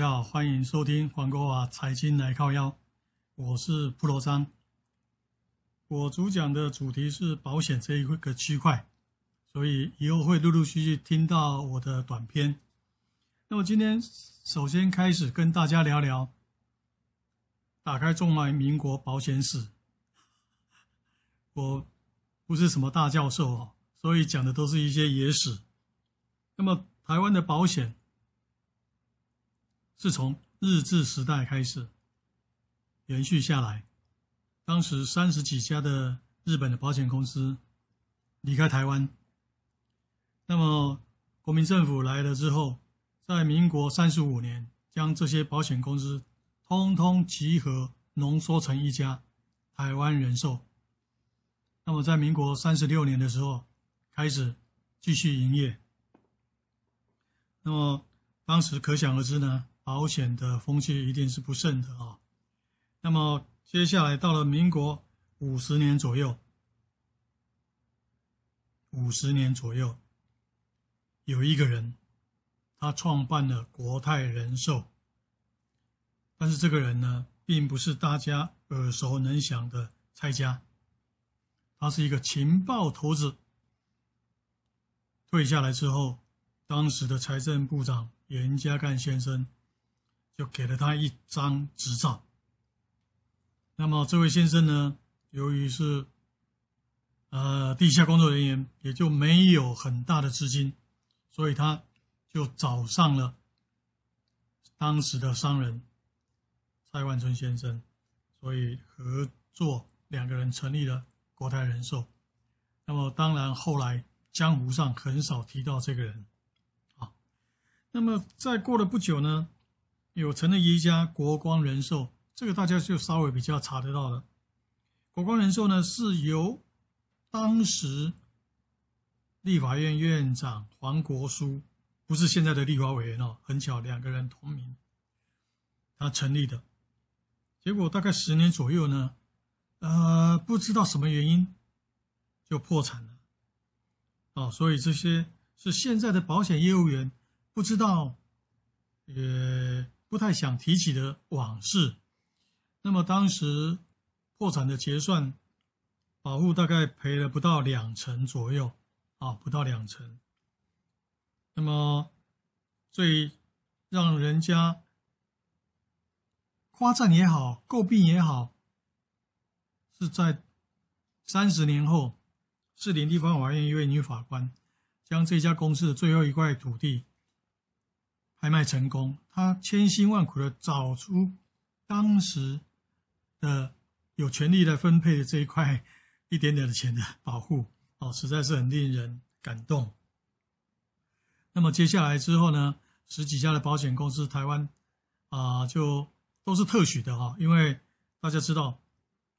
家好，欢迎收听黄国华财经来靠腰，我是噗搂张。我主讲的主题是保险这一个区块，所以以后会陆陆续续听到我的短片。那么今天首先开始跟大家聊聊，打开中华民国保险史。我不是什么大教授哦，所以讲的都是一些野史。那么台湾的保险。是从日治时代开始延续下来，当时三十几家的日本的保险公司离开台湾，那么国民政府来了之后，在民国三十五年将这些保险公司通通集合浓缩成一家台湾人寿，那么在民国三十六年的时候开始继续营业，那么当时可想而知呢。保险的风气一定是不盛的啊。那么接下来到了民国五十年左右，五十年左右，有一个人，他创办了国泰人寿。但是这个人呢，并不是大家耳熟能详的蔡家，他是一个情报头子。退下来之后，当时的财政部长严家淦先生。就给了他一张执照。那么这位先生呢，由于是呃地下工作人员，也就没有很大的资金，所以他就找上了当时的商人蔡万春先生，所以合作两个人成立了国泰人寿。那么当然后来江湖上很少提到这个人啊。那么再过了不久呢，有成了一家国光人寿，这个大家就稍微比较查得到了。国光人寿呢，是由当时立法院院长黄国书，不是现在的立法委员哦，很巧，两个人同名，他成立的。结果大概十年左右呢，呃，不知道什么原因就破产了。哦，所以这些是现在的保险业务员不知道，呃。不太想提起的往事。那么当时破产的结算，保护大概赔了不到两成左右，啊，不到两成。那么最让人家夸赞也好，诟病也好，是在三十年后，士林地方法院一位女法官将这家公司的最后一块土地。拍卖成功，他千辛万苦的找出当时的有权利来分配的这一块一点点的钱的保护，哦，实在是很令人感动。那么接下来之后呢，十几家的保险公司，台湾啊，就都是特许的哈，因为大家知道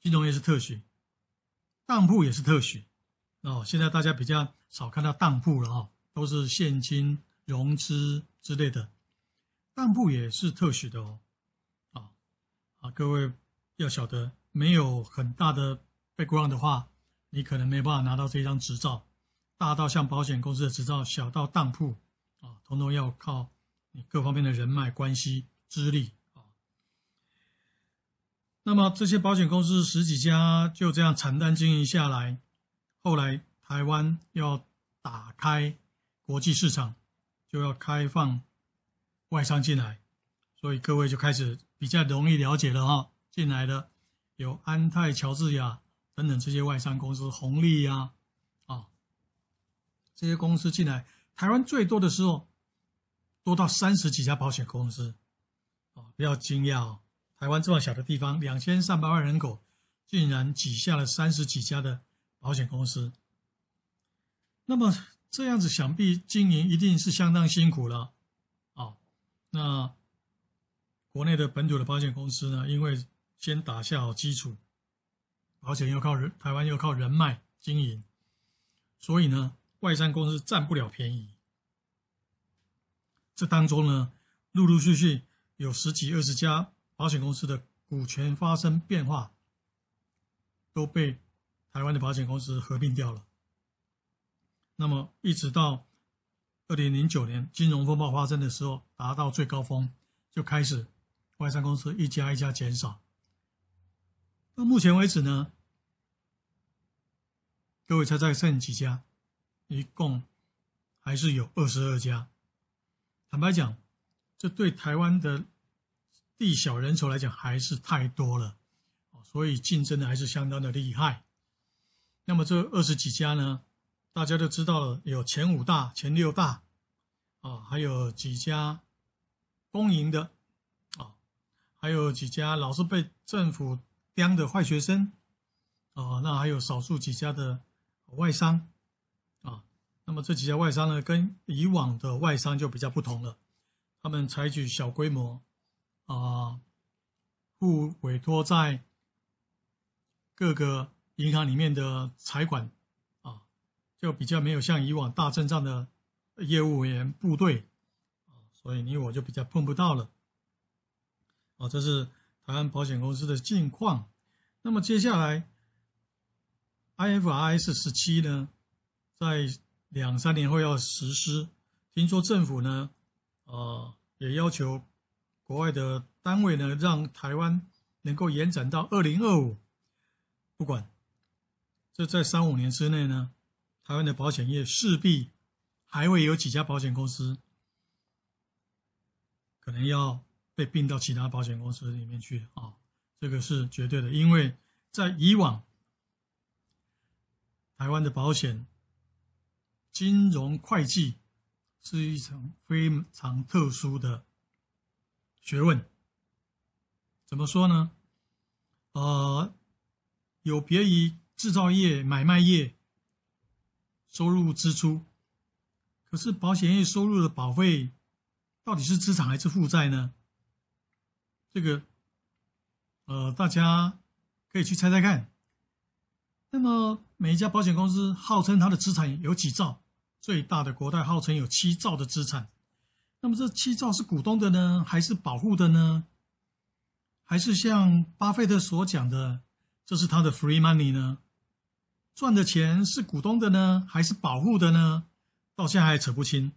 金融业是特许，当铺也是特许哦。现在大家比较少看到当铺了哈，都是现金融资。之类的，当铺也是特许的哦，啊啊，各位要晓得，没有很大的 background 的话，你可能没办法拿到这张执照。大到像保险公司的执照，小到当铺啊，统统要靠你各方面的人脉关系、资历啊。那么这些保险公司十几家就这样惨淡经营下来，后来台湾要打开国际市场。就要开放外商进来，所以各位就开始比较容易了解了哈。进来的有安泰、乔治亚等等这些外商公司，红利呀，啊，这些公司进来，台湾最多的时候多到三十几家保险公司，啊，不要惊讶哦，台湾这么小的地方，两千三百万人口，竟然挤下了三十几家的保险公司，那么。这样子想必经营一定是相当辛苦了啊那国内的本土的保险公司呢，因为先打下好基础，保险又靠人，台湾又靠人脉经营，所以呢，外商公司占不了便宜。这当中呢，陆陆续续有十几二十家保险公司的股权发生变化，都被台湾的保险公司合并掉了。那么，一直到二零零九年金融风暴发生的时候，达到最高峰，就开始外商公司一家一家减少。到目前为止呢，各位猜猜剩几家？一共还是有二十二家。坦白讲，这对台湾的地小人稠来讲还是太多了，所以竞争的还是相当的厉害。那么这二十几家呢，大家都知道了，有前五大、前六大，啊，还有几家公营的，啊，还有几家老是被政府刁的坏学生，啊，那还有少数几家的外商。啊那么这几家外商呢，跟以往的外商就比较不同了。他们采取小规模，啊，互委托在各个银行里面的财管，就比较没有像以往大阵仗的业务员部队，啊，所以你我就比较碰不到了。啊，这是台湾保险公司的近况。那么接下来，IFRS 十七呢，在两三年后要实施，听说政府呢，呃，也要求国外的单位呢，让台湾能够延展到二零二五。不管，这在三五年之内呢，台湾的保险业势必还会有几家保险公司可能要被并到其他保险公司里面去啊，这个是绝对的，因为在以往台湾的保险。金融会计是一层非常特殊的学问。怎么说呢？呃，有别于制造业、买卖业收入支出，可是保险业收入的保费到底是资产还是负债呢？这个，呃，大家可以去猜猜看。那么每一家保险公司号称它的资产有几兆？最大的国泰号称有七兆的资产，那么这七兆是股东的呢，还是保护的呢？还是像巴菲特所讲的，这是他的 free money 呢？赚的钱是股东的呢，还是保护的呢？到现在还扯不清。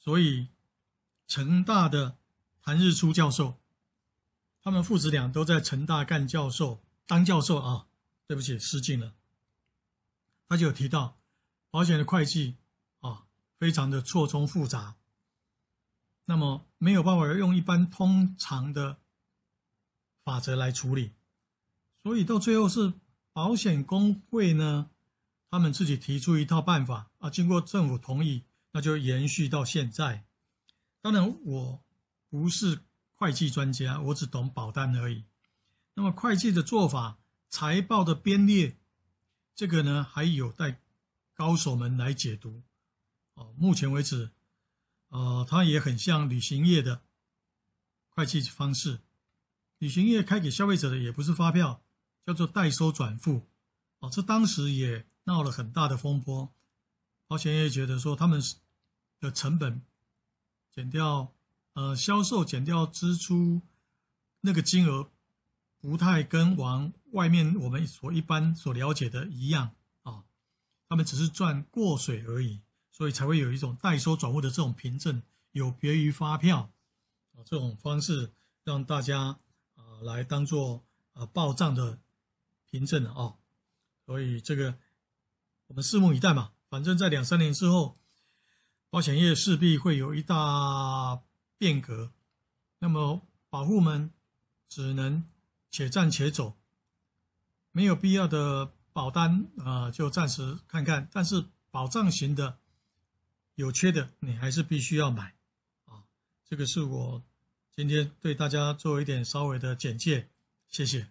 所以，成大的谭日初教授，他们父子俩都在成大干教授，当教授啊，对不起，失敬了。他就有提到。保险的会计啊，非常的错综复杂，那么没有办法用一般通常的法则来处理，所以到最后是保险公会呢，他们自己提出一套办法啊，经过政府同意，那就延续到现在。当然，我不是会计专家，我只懂保单而已。那么会计的做法、财报的编列，这个呢，还有待。高手们来解读，哦，目前为止，呃，它也很像旅行业的会计方式。旅行业开给消费者的也不是发票，叫做代收转付，哦，这当时也闹了很大的风波。保险业觉得说他们的成本减掉，呃，销售减掉支出，那个金额不太跟往外面我们所一般所了解的一样啊。他们只是赚过水而已，所以才会有一种代收转户的这种凭证，有别于发票啊这种方式，让大家啊来当做啊报账的凭证啊。所以这个我们拭目以待嘛。反正，在两三年之后，保险业势必会有一大变革。那么，保户们只能且战且走，没有必要的。保单啊、就暂时看看，但是保障型的有缺的，你还是必须要买啊。这个是我今天对大家做一点稍微的简介，谢谢。